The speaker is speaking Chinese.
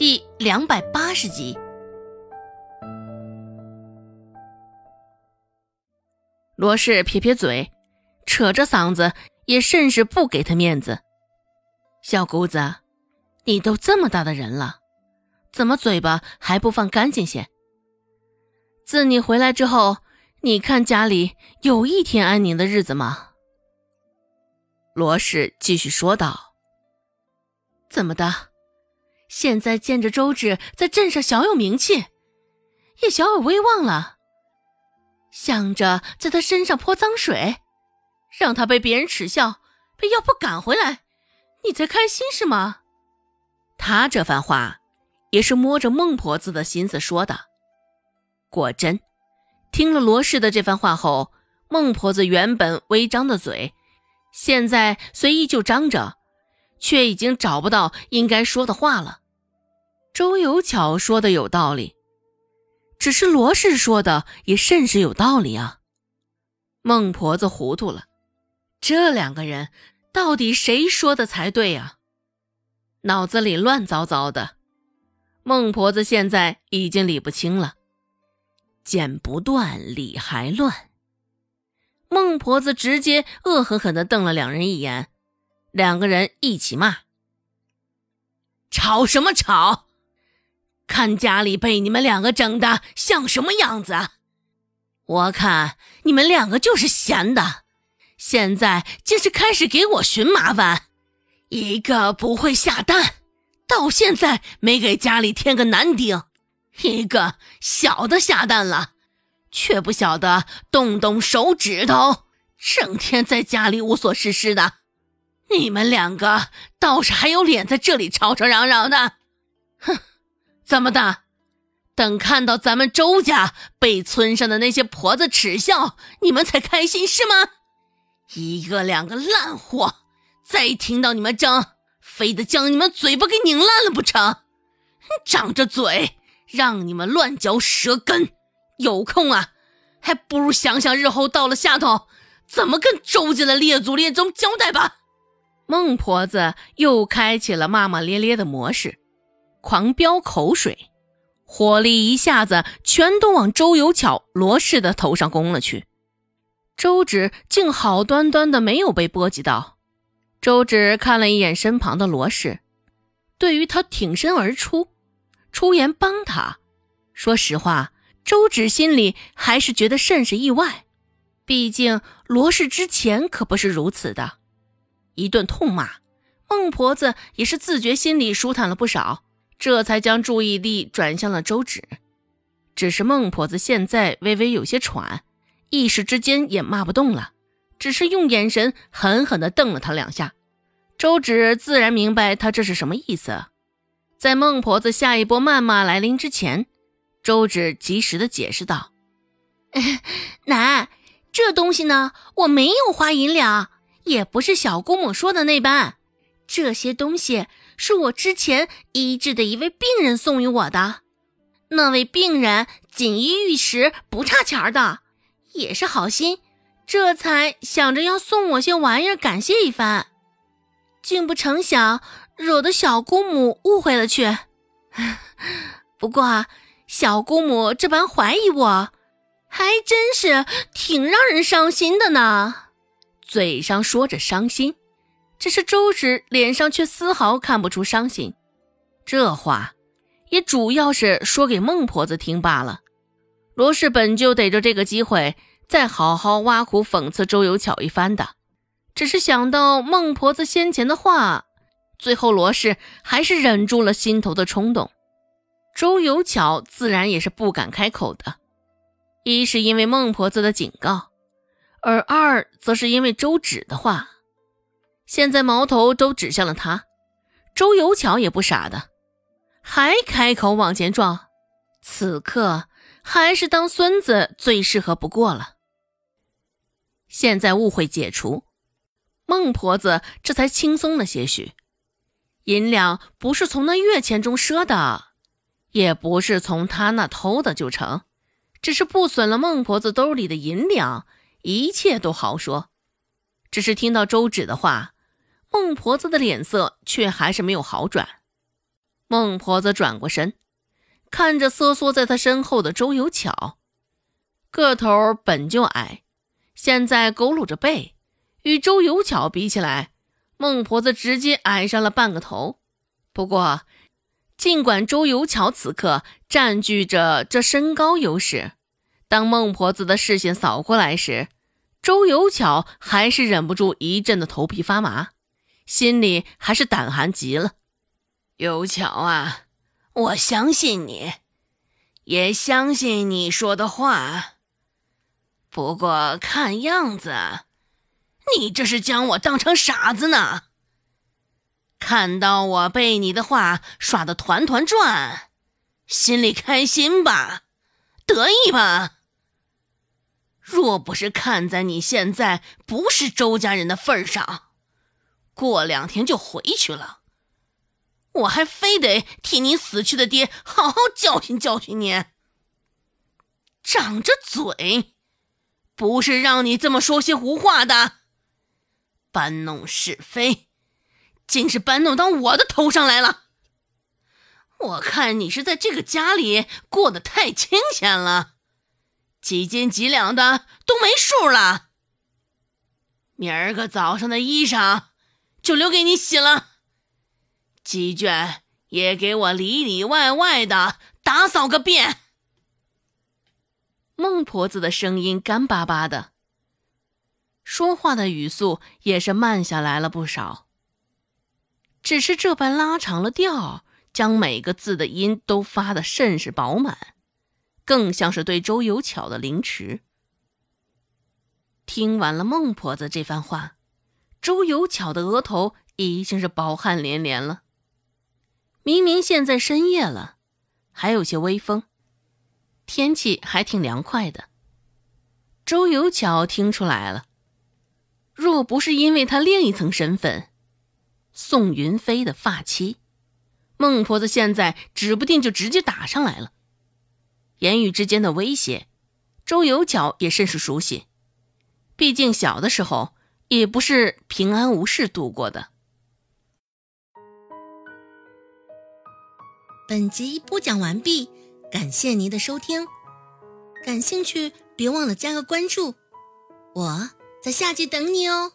第两百八十集。罗氏撇撇嘴，扯着嗓子，也甚是不给他面子。小姑子，你都这么大的人了，怎么嘴巴还不放干净些？自你回来之后，你看家里有一天安宁的日子吗？罗氏继续说道：“怎么的？现在见着周芷在镇上小有名气，也小有威望了，想着在他身上泼脏水，让他被别人耻笑，被药铺赶回来，你才开心是吗？”他这番话也是摸着孟婆子的心思说的。果真，听了罗氏的这番话后，孟婆子原本微张的嘴。现在虽依旧张着，却已经找不到应该说的话了。周有巧说的有道理，只是罗氏说的也甚是有道理啊。孟婆子糊涂了，这两个人到底谁说的才对啊？脑子里乱糟糟的，孟婆子现在已经理不清了，剪不断，理还乱。孟婆子直接恶狠狠地瞪了两人一眼，两个人一起骂：“吵什么吵？看家里被你们两个整的像什么样子？我看你们两个就是闲的，现在竟是开始给我寻麻烦。一个不会下蛋，到现在没给家里添个男丁；一个小的下蛋了。”却不晓得动动手指头，整天在家里无所事事的。你们两个倒是还有脸在这里吵吵嚷嚷的，哼！怎么的？等看到咱们周家被村上的那些婆子耻笑，你们才开心是吗？一个两个烂货，再听到你们争，非得将你们嘴巴给拧烂了不成？长着嘴，让你们乱嚼舌根。有空啊，还不如想想日后到了下头，怎么跟周家的列祖列宗交代吧。孟婆子又开启了骂骂咧咧的模式，狂飙口水，火力一下子全都往周有巧、罗氏的头上攻了去。周芷竟好端端的没有被波及到。周芷看了一眼身旁的罗氏，对于他挺身而出，出言帮他，说实话。周芷心里还是觉得甚是意外，毕竟罗氏之前可不是如此的。一顿痛骂，孟婆子也是自觉心里舒坦了不少，这才将注意力转向了周芷。只是孟婆子现在微微有些喘，一时之间也骂不动了，只是用眼神狠狠地瞪了他两下。周芷自然明白他这是什么意思，在孟婆子下一波谩骂来临之前。周芷及时的解释道：“奶，这东西呢，我没有花银两，也不是小姑母说的那般。这些东西是我之前医治的一位病人送予我的，那位病人锦衣玉食，不差钱的，也是好心，这才想着要送我些玩意儿感谢一番。竟不成想惹得小姑母误会了去。不过。”小姑母这般怀疑我，还真是挺让人伤心的呢。嘴上说着伤心，只是周芷脸上却丝毫看不出伤心。这话也主要是说给孟婆子听罢了。罗氏本就逮着这个机会再好好挖苦讽刺周有巧一番的，只是想到孟婆子先前的话，最后罗氏还是忍住了心头的冲动。周有巧自然也是不敢开口的，一是因为孟婆子的警告，而二则是因为周芷的话。现在矛头都指向了他，周有巧也不傻的，还开口往前撞。此刻还是当孙子最适合不过了。现在误会解除，孟婆子这才轻松了些许。银两不是从那月钱中赊的。也不是从他那偷的就成，只是不损了孟婆子兜里的银两，一切都好说。只是听到周芷的话，孟婆子的脸色却还是没有好转。孟婆子转过身，看着瑟缩在她身后的周有巧，个头本就矮，现在佝偻着背，与周有巧比起来，孟婆子直接矮上了半个头。不过，尽管周有巧此刻占据着这身高优势，当孟婆子的视线扫过来时，周有巧还是忍不住一阵的头皮发麻，心里还是胆寒极了。有巧啊，我相信你，也相信你说的话。不过看样子，你这是将我当成傻子呢。看到我被你的话耍得团团转，心里开心吧，得意吧？若不是看在你现在不是周家人的份上，过两天就回去了。我还非得替你死去的爹好好教训教训你。长着嘴，不是让你这么说些胡话的。搬弄是非，竟是搬弄到我的头上来了。我看你是在这个家里过得太清闲了，几斤几两的都没数了。明儿个早上的衣裳就留给你洗了。鸡圈也给我里里外外的打扫个遍。孟婆子的声音干巴巴的，说话的语速也是慢下来了不少。只是这般拉长了调，将每个字的音都发得甚是饱满，更像是对周有巧的凌迟。听完了孟婆子这番话，周有巧的额头已经是饱汗连连了。明明现在深夜了，还有些微风，天气还挺凉快的。周有巧听出来了，若不是因为他另一层身份——宋云飞的发妻，孟婆子现在指不定就直接打上来了。言语之间的威胁，周有巧也甚是熟悉，毕竟小的时候也不是平安无事度过的。本集播讲完毕，感谢您的收听。感兴趣，别忘了加个关注，我在下集等你哦。